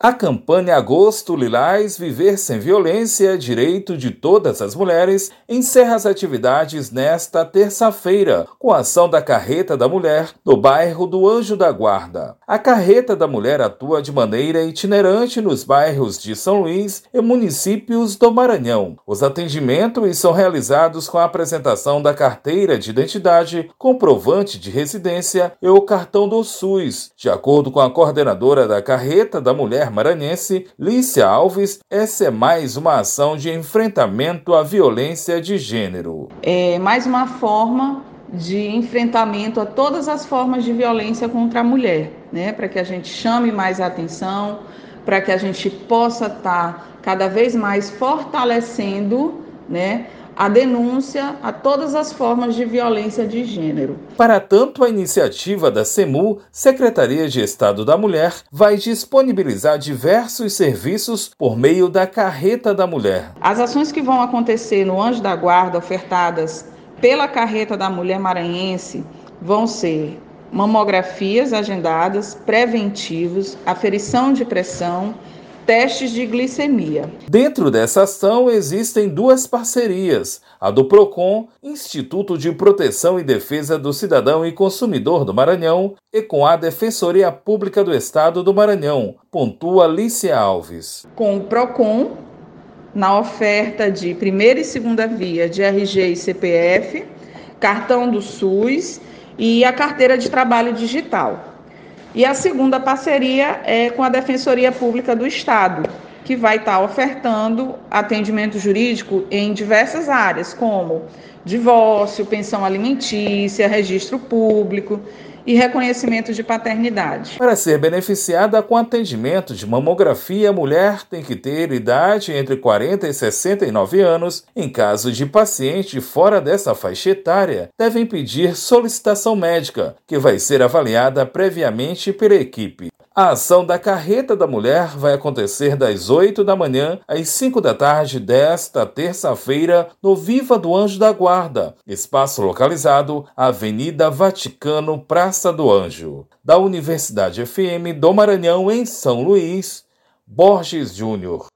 A campanha Agosto Lilás Viver Sem Violência, Direito de Todas as Mulheres, encerra as atividades nesta terça-feira, com a ação da Carreta da Mulher, no bairro do Anjo da Guarda. A Carreta da Mulher atua de maneira itinerante nos bairros de São Luís e municípios do Maranhão. Os atendimentos são realizados com a apresentação da carteira de identidade, comprovante de residência e o cartão do SUS. De acordo com a coordenadora da Carreta da Mulher, mulher maranhense, Lícia Alves, essa é mais uma ação de enfrentamento à violência de gênero. É mais uma forma de enfrentamento a todas as formas de violência contra a mulher, né? Para que a gente chame mais atenção, para que a gente possa estar tá cada vez mais fortalecendo, né? A denúncia a todas as formas de violência de gênero. Para tanto, a iniciativa da CEMU, Secretaria de Estado da Mulher, vai disponibilizar diversos serviços por meio da Carreta da Mulher. As ações que vão acontecer no Anjo da Guarda, ofertadas pela Carreta da Mulher Maranhense, vão ser mamografias agendadas, preventivos, aferição de pressão, testes de glicemia. Dentro dessa ação existem duas parcerias: a do PROCON, Instituto de Proteção e Defesa do Cidadão e Consumidor do Maranhão, e com a Defensoria Pública do Estado do Maranhão, pontua Alicia Alves. Com o PROCON, na oferta de primeira e segunda via de RG e CPF, cartão do SUS e a carteira de trabalho digital. E a segunda parceria é com a Defensoria Pública do Estado, que vai estar ofertando atendimento jurídico em diversas áreas, como divórcio, pensão alimentícia, registro público e reconhecimento de paternidade. Para ser beneficiada com atendimento de mamografia, a mulher tem que ter idade entre 40 e 69 anos. Em caso de paciente fora dessa faixa etária, devem pedir solicitação médica, que vai ser avaliada previamente pela equipe. A ação da Carreta da Mulher vai acontecer das 8 da manhã às 5 da tarde desta terça-feira no Viva do Anjo da Guarda, espaço localizado Avenida Vaticano, Praça do Anjo, da Universidade FM do Maranhão, em São Luís, Borges Júnior.